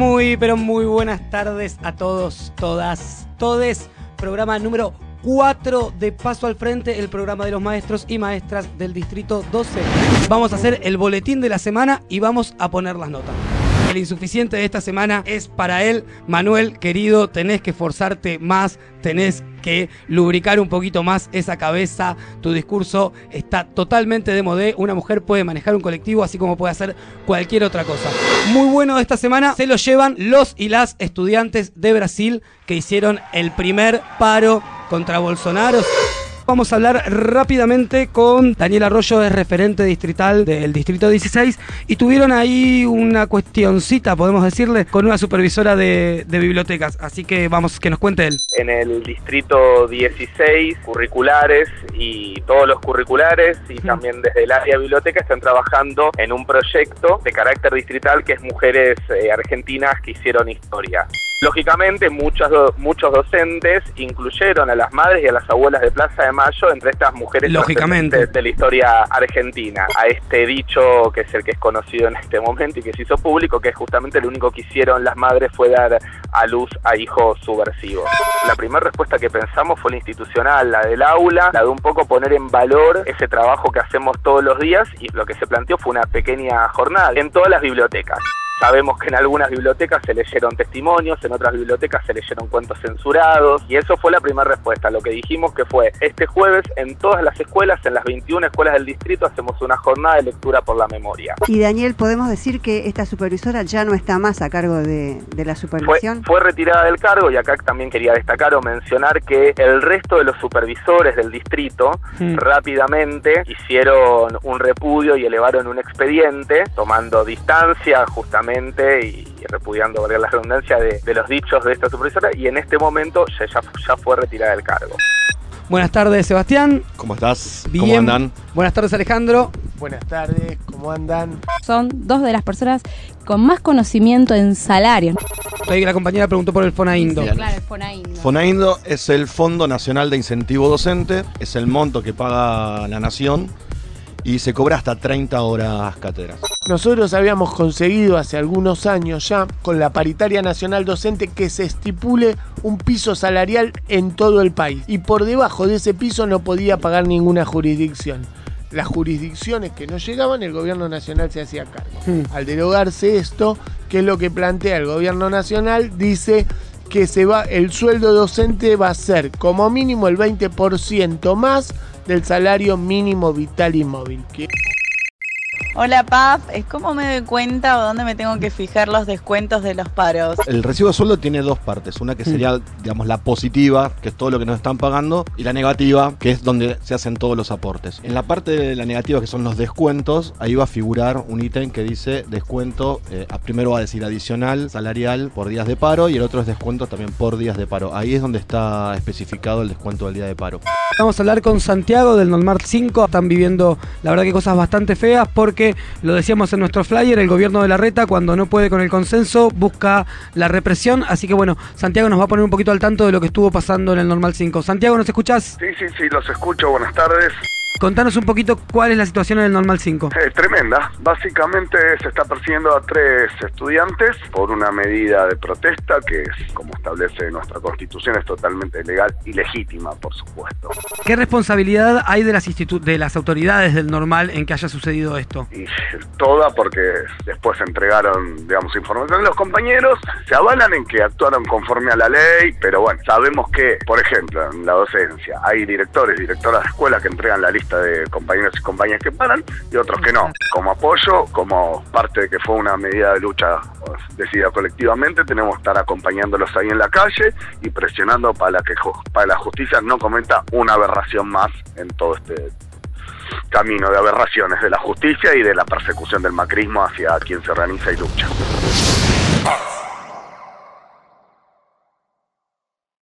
Muy, pero muy buenas tardes a todos, todas, todes. Programa número 4 de Paso al Frente, el programa de los maestros y maestras del Distrito 12. Vamos a hacer el boletín de la semana y vamos a poner las notas. El insuficiente de esta semana es para él, Manuel, querido, tenés que esforzarte más, tenés que lubricar un poquito más esa cabeza. Tu discurso está totalmente de modé. Una mujer puede manejar un colectivo así como puede hacer cualquier otra cosa. Muy bueno esta semana se lo llevan los y las estudiantes de Brasil que hicieron el primer paro contra Bolsonaro. Vamos a hablar rápidamente con Daniel Arroyo, es referente distrital del Distrito 16, y tuvieron ahí una cuestioncita, podemos decirle, con una supervisora de, de bibliotecas. Así que vamos, que nos cuente él. En el Distrito 16, curriculares y todos los curriculares, y también desde el área de biblioteca, están trabajando en un proyecto de carácter distrital que es Mujeres eh, Argentinas que hicieron historia. Lógicamente, muchos, muchos docentes incluyeron a las madres y a las abuelas de Plaza de Mayo entre estas mujeres Lógicamente. de la historia argentina. A este dicho, que es el que es conocido en este momento y que se hizo público, que es justamente lo único que hicieron las madres fue dar a luz a hijos subversivos. La primera respuesta que pensamos fue la institucional, la del aula, la de un poco poner en valor ese trabajo que hacemos todos los días y lo que se planteó fue una pequeña jornada en todas las bibliotecas. Sabemos que en algunas bibliotecas se leyeron testimonios, en otras bibliotecas se leyeron cuentos censurados y eso fue la primera respuesta. Lo que dijimos que fue este jueves en todas las escuelas, en las 21 escuelas del distrito, hacemos una jornada de lectura por la memoria. Y Daniel, podemos decir que esta supervisora ya no está más a cargo de, de la supervisión. fue retirada del cargo y acá también quería destacar o mencionar que el resto de los supervisores del distrito rápidamente hicieron un repudio y elevaron un expediente tomando distancia justamente y repudiando, valga la redundancia, de, de los dichos de esta supervisora y en este momento ya, ya, ya fue retirada del cargo. Buenas tardes, Sebastián. ¿Cómo estás? Bien. ¿Cómo andan? Buenas tardes, Alejandro. Buenas tardes, ¿cómo andan? son dos de las personas con más conocimiento en salarios. Ahí la compañera preguntó por el Fonaindo. Bien. Claro, el Fonaindo. Fonaindo es el Fondo Nacional de Incentivo Docente, es el monto que paga la nación y se cobra hasta 30 horas cátedras. Nosotros habíamos conseguido hace algunos años ya con la paritaria nacional docente que se estipule un piso salarial en todo el país y por debajo de ese piso no podía pagar ninguna jurisdicción. Las jurisdicciones que no llegaban, el gobierno nacional se hacía cargo. Hmm. Al derogarse esto, que es lo que plantea el gobierno nacional, dice que se va, el sueldo docente va a ser como mínimo el 20% más del salario mínimo vital y móvil. Hola Paf, ¿es cómo me doy cuenta o dónde me tengo que fijar los descuentos de los paros? El recibo de sueldo tiene dos partes, una que sería, digamos, la positiva, que es todo lo que nos están pagando, y la negativa, que es donde se hacen todos los aportes. En la parte de la negativa, que son los descuentos, ahí va a figurar un ítem que dice descuento, eh, primero va a decir adicional, salarial, por días de paro, y el otro es descuento también por días de paro. Ahí es donde está especificado el descuento del día de paro. Vamos a hablar con Santiago del Normar 5. Están viviendo, la verdad, que cosas bastante feas porque, lo decíamos en nuestro flyer, el gobierno de la reta, cuando no puede con el consenso, busca la represión. Así que, bueno, Santiago nos va a poner un poquito al tanto de lo que estuvo pasando en el Normal 5. Santiago, ¿nos escuchás? Sí, sí, sí, los escucho, buenas tardes. Contanos un poquito cuál es la situación en el Normal 5. Eh, tremenda. Básicamente se está persiguiendo a tres estudiantes por una medida de protesta que es, como establece nuestra constitución, es totalmente legal y legítima, por supuesto. ¿Qué responsabilidad hay de las, de las autoridades del Normal en que haya sucedido esto? Y toda porque después entregaron, digamos, información. Los compañeros se avalan en que actuaron conforme a la ley, pero bueno, sabemos que, por ejemplo, en la docencia hay directores, directoras de escuelas que entregan la lista de compañeros y compañeras que paran y otros que no. Como apoyo, como parte de que fue una medida de lucha decidida colectivamente, tenemos que estar acompañándolos ahí en la calle y presionando para que para la justicia no cometa una aberración más en todo este camino de aberraciones de la justicia y de la persecución del macrismo hacia quien se organiza y lucha.